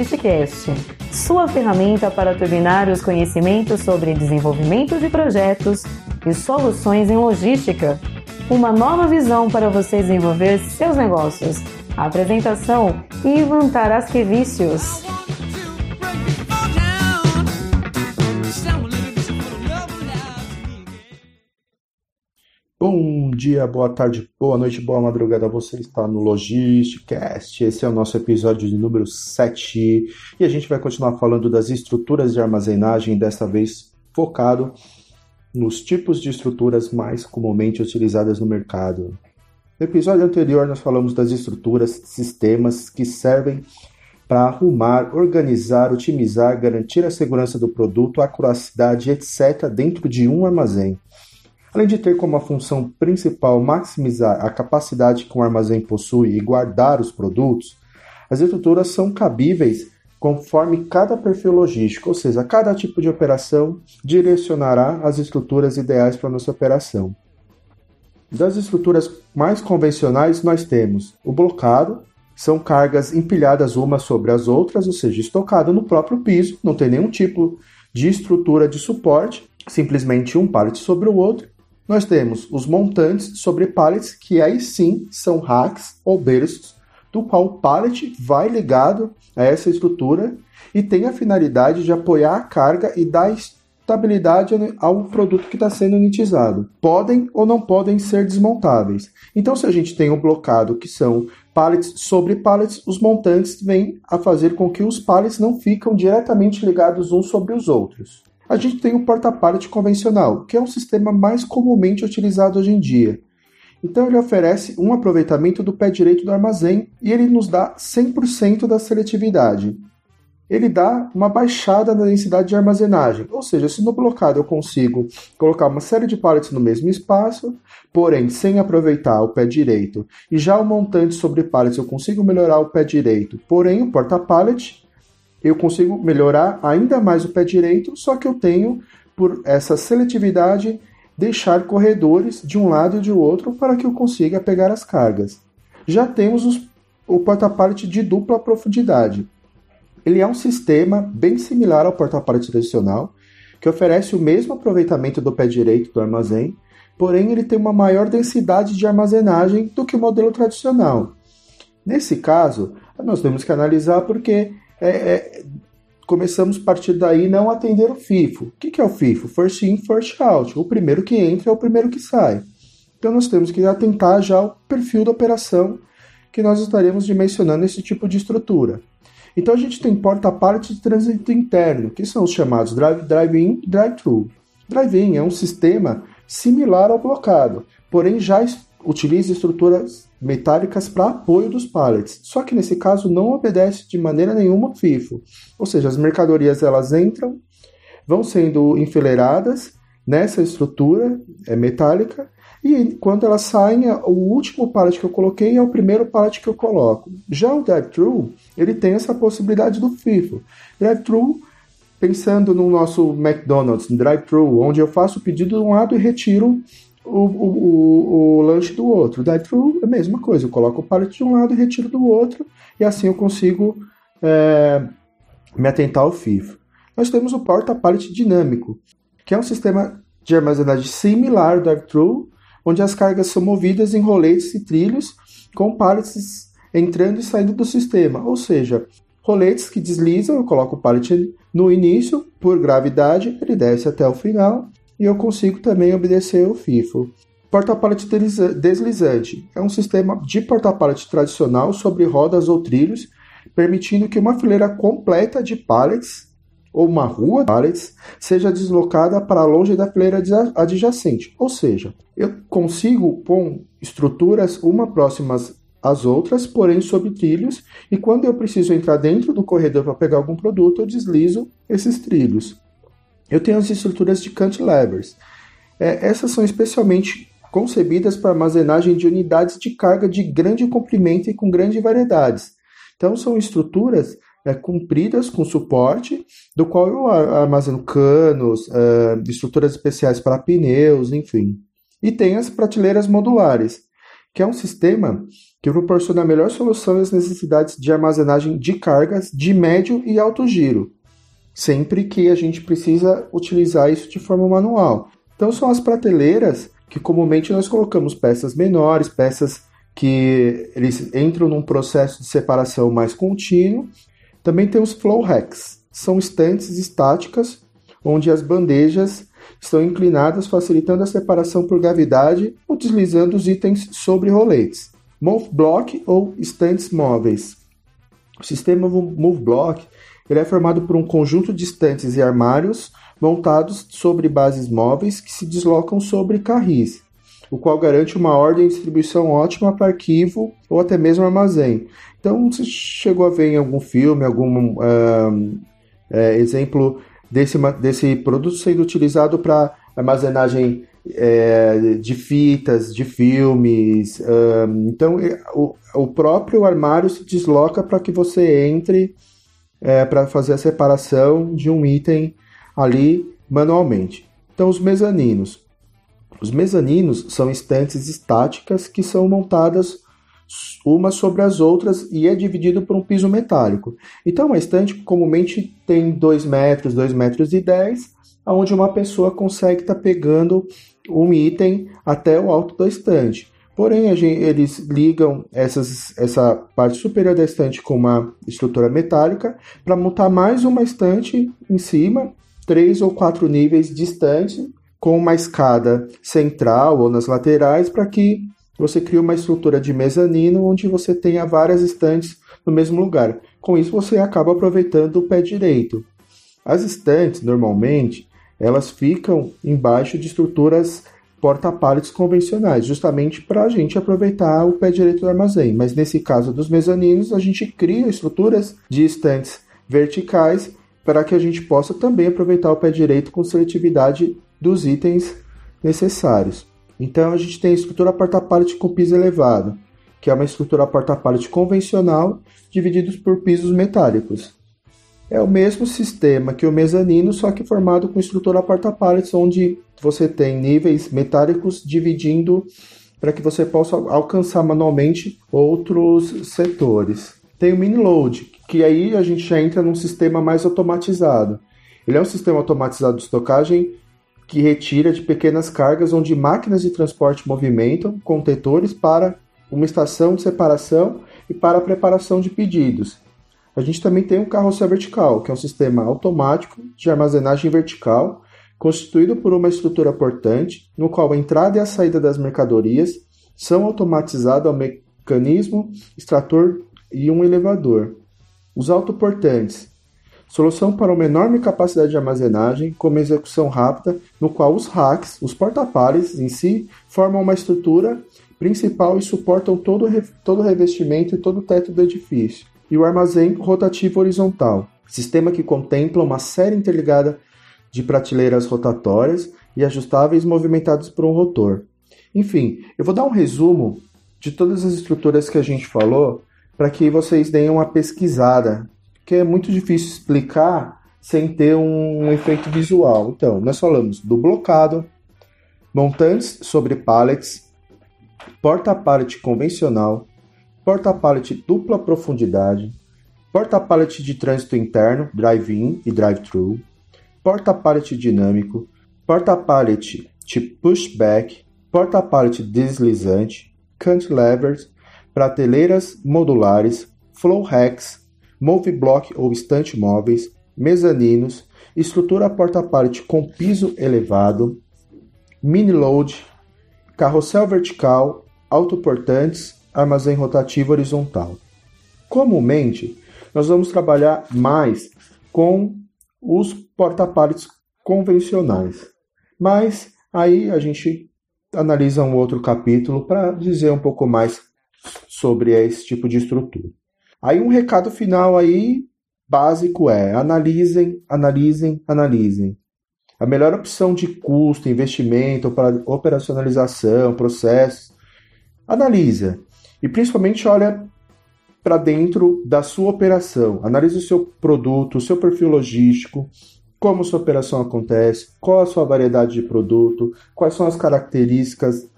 Logisticast, sua ferramenta para turbinar os conhecimentos sobre desenvolvimento de projetos e soluções em logística. Uma nova visão para você desenvolver seus negócios. apresentação Ivan Tarasquevicius. Dia, boa tarde, boa noite, boa madrugada. Você está no Logisticast. Esse é o nosso episódio de número 7 e a gente vai continuar falando das estruturas de armazenagem, desta vez focado nos tipos de estruturas mais comumente utilizadas no mercado. No episódio anterior, nós falamos das estruturas, sistemas que servem para arrumar, organizar, otimizar, garantir a segurança do produto, a acuracidade, etc., dentro de um armazém. Além de ter como função principal maximizar a capacidade que um armazém possui e guardar os produtos, as estruturas são cabíveis conforme cada perfil logístico, ou seja, cada tipo de operação direcionará as estruturas ideais para nossa operação. Das estruturas mais convencionais, nós temos o blocado, são cargas empilhadas umas sobre as outras, ou seja, estocado no próprio piso, não tem nenhum tipo de estrutura de suporte, simplesmente um pallet sobre o outro, nós temos os montantes sobre pallets, que aí sim são racks ou berços, do qual o pallet vai ligado a essa estrutura e tem a finalidade de apoiar a carga e dar estabilidade ao produto que está sendo unitizado. Podem ou não podem ser desmontáveis. Então, se a gente tem um blocado que são pallets sobre pallets, os montantes vêm a fazer com que os pallets não ficam diretamente ligados uns sobre os outros a gente tem o porta-pallet convencional, que é um sistema mais comumente utilizado hoje em dia. Então ele oferece um aproveitamento do pé direito do armazém e ele nos dá 100% da seletividade. Ele dá uma baixada na densidade de armazenagem, ou seja, se no blocado eu consigo colocar uma série de pallets no mesmo espaço, porém sem aproveitar o pé direito, e já o montante sobre pallets eu consigo melhorar o pé direito, porém o porta-pallet eu consigo melhorar ainda mais o pé direito, só que eu tenho, por essa seletividade, deixar corredores de um lado e de outro para que eu consiga pegar as cargas. Já temos os, o porta-pallet de dupla profundidade. Ele é um sistema bem similar ao porta-pallet tradicional, que oferece o mesmo aproveitamento do pé direito do armazém, porém ele tem uma maior densidade de armazenagem do que o modelo tradicional. Nesse caso, nós temos que analisar porque é, é, começamos a partir daí não atender o FIFO. O que, que é o FIFO? First in, first out. O primeiro que entra é o primeiro que sai. Então nós temos que atentar já ao perfil da operação que nós estaremos dimensionando esse tipo de estrutura. Então a gente tem porta-parte de trânsito interno, que são os chamados drive-in e drive-thru. Drive-in é um sistema similar ao blocado, porém já utiliza estruturas metálicas para apoio dos pallets. Só que nesse caso não obedece de maneira nenhuma ao FIFO. Ou seja, as mercadorias elas entram, vão sendo enfileiradas nessa estrutura é, metálica e quando elas saem, o último pallet que eu coloquei é o primeiro pallet que eu coloco. Já o drive-thru, ele tem essa possibilidade do FIFO. Drive-thru, pensando no nosso McDonald's drive-thru, onde eu faço o pedido de um lado e retiro o, o, o, lanche do outro. Drive-thru é a mesma coisa, eu coloco o pallet de um lado e retiro do outro, e assim eu consigo é, me atentar ao FIFO. Nós temos o porta-pallet dinâmico, que é um sistema de armazenagem similar ao drive-thru, onde as cargas são movidas em roletes e trilhos com pallets entrando e saindo do sistema, ou seja, roletes que deslizam, eu coloco o pallet no início, por gravidade, ele desce até o final, e eu consigo também obedecer o FIFO. Porta-pallet deslizante é um sistema de porta-pallet tradicional sobre rodas ou trilhos, permitindo que uma fileira completa de pallets ou uma rua de pallets seja deslocada para longe da fileira adjacente. Ou seja, eu consigo pôr estruturas uma próximas às outras, porém sob trilhos, e quando eu preciso entrar dentro do corredor para pegar algum produto, eu deslizo esses trilhos. Eu tenho as estruturas de cantilevers. É, essas são especialmente concebidas para armazenagem de unidades de carga de grande comprimento e com grandes variedades. Então, são estruturas é, compridas com suporte, do qual eu armazeno canos, é, estruturas especiais para pneus, enfim. E tem as prateleiras modulares, que é um sistema que proporciona a melhor solução às necessidades de armazenagem de cargas de médio e alto giro, sempre que a gente precisa utilizar isso de forma manual. Então são as prateleiras que comumente nós colocamos peças menores, peças que eles entram num processo de separação mais contínuo. Também tem os flow racks, são estantes estáticas onde as bandejas estão inclinadas, facilitando a separação por gravidade ou deslizando os itens sobre roletes. Move Block ou estantes móveis. O sistema Move Block ele é formado por um conjunto de estantes e armários montados sobre bases móveis que se deslocam sobre carris, o qual garante uma ordem de distribuição ótima para arquivo ou até mesmo armazém. Então, você chegou a ver em algum filme, algum uh, é, exemplo desse, desse produto sendo utilizado para armazenagem é, de fitas, de filmes. Então, o, o próprio armário se desloca para que você entre é, para fazer a separação de um item ali manualmente. Então, os mezaninos. Os mezaninos são estantes estáticas que são montadas umas sobre as outras e é dividido por um piso metálico. Então, uma estante comumente tem 2 metros, 2 metros e 10, onde uma pessoa consegue estar tá pegando um item até o alto da estante. Porém, gente, eles ligam essas, essa parte superior da estante com uma estrutura metálica para montar mais uma estante em cima, três ou quatro níveis distante, com uma escada central ou nas laterais para que você cria uma estrutura de mezanino onde você tenha várias estantes no mesmo lugar. Com isso, você acaba aproveitando o pé direito. As estantes, normalmente, elas ficam embaixo de estruturas porta-pallets convencionais, justamente para a gente aproveitar o pé direito do armazém. Mas nesse caso dos mezaninos, a gente cria estruturas de estantes verticais para que a gente possa também aproveitar o pé direito com seletividade dos itens necessários. Então a gente tem a estrutura porta-pallet com piso elevado, que é uma estrutura porta-pallet convencional divididos por pisos metálicos. É o mesmo sistema que o mezanino, só que formado com estrutura porta-pallets, onde você tem níveis metálicos dividindo para que você possa alcançar manualmente outros setores. Tem o mini load, que aí a gente já entra num sistema mais automatizado. Ele é um sistema automatizado de estocagem que retira de pequenas cargas onde máquinas de transporte movimentam contentores para uma estação de separação e para a preparação de pedidos. A gente também tem um carrossel vertical, que é um sistema automático de armazenagem vertical, constituído por uma estrutura portante, no qual a entrada e a saída das mercadorias são automatizados ao mecanismo extrator e um elevador. Os autoportantes Solução para uma enorme capacidade de armazenagem com uma execução rápida, no qual os racks, os porta-pares em si, formam uma estrutura principal e suportam todo, todo o revestimento e todo o teto do edifício. E o armazém rotativo horizontal, sistema que contempla uma série interligada de prateleiras rotatórias e ajustáveis movimentadas por um rotor. Enfim, eu vou dar um resumo de todas as estruturas que a gente falou para que vocês deem uma pesquisada que é muito difícil explicar sem ter um, um efeito visual. Então, nós falamos do blocado, montantes sobre pallets, porta-pallet convencional, porta-pallet dupla profundidade, porta-pallet de trânsito interno, drive-in e drive-thru, porta-pallet dinâmico, porta-pallet de pushback, porta-pallet deslizante, cantilevers, prateleiras modulares, flow racks, move block ou estante móveis, mezaninos, estrutura porta-pallet com piso elevado, mini load, carrossel vertical, autoportantes, armazém rotativo horizontal. Comumente, nós vamos trabalhar mais com os porta-pallets convencionais. Mas aí a gente analisa um outro capítulo para dizer um pouco mais sobre esse tipo de estrutura. Aí um recado final aí básico é: analisem, analisem, analisem. A melhor opção de custo, investimento, para operacionalização, processos, analisa. E principalmente olha para dentro da sua operação. Analise o seu produto, o seu perfil logístico, como sua operação acontece, qual a sua variedade de produto, quais são as características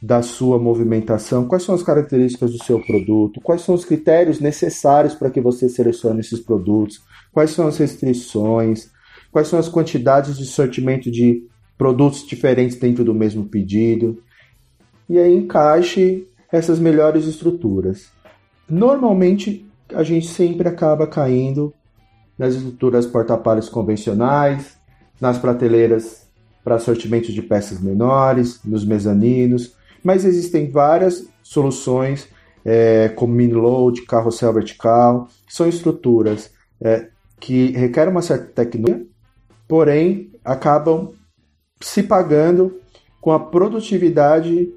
da sua movimentação, quais são as características do seu produto, quais são os critérios necessários para que você selecione esses produtos, quais são as restrições, quais são as quantidades de sortimento de produtos diferentes dentro do mesmo pedido. E aí encaixe essas melhores estruturas. Normalmente a gente sempre acaba caindo nas estruturas porta-palhas convencionais, nas prateleiras para sortimento de peças menores, nos mezaninos, mas existem várias soluções, é, como mini load, carrossel vertical, são estruturas é, que requerem uma certa tecnologia, porém acabam se pagando com a produtividade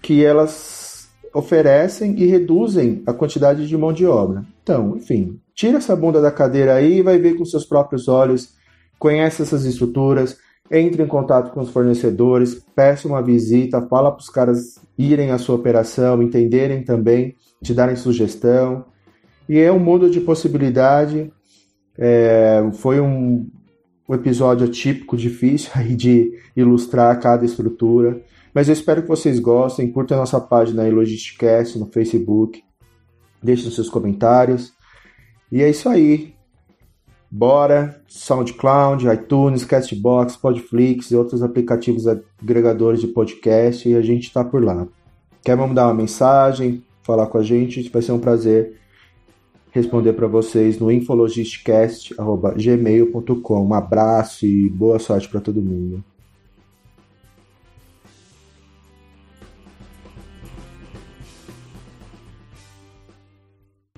que elas oferecem e reduzem a quantidade de mão de obra. Então, enfim, tira essa bunda da cadeira aí e vai ver com seus próprios olhos, conhece essas estruturas, entre em contato com os fornecedores, peça uma visita, fala para os caras irem à sua operação, entenderem também, te darem sugestão. E é um mundo de possibilidade. É, foi um, um episódio típico, difícil aí de ilustrar cada estrutura. Mas eu espero que vocês gostem. Curtam a nossa página aí, Logisticast, no Facebook. Deixem seus comentários. E é isso aí. Bora, SoundCloud, iTunes, Castbox, Podflix e outros aplicativos agregadores de podcast e a gente está por lá. Quer mandar uma mensagem, falar com a gente? Vai ser um prazer responder para vocês no infologisticast.gmail.com. Um abraço e boa sorte para todo mundo.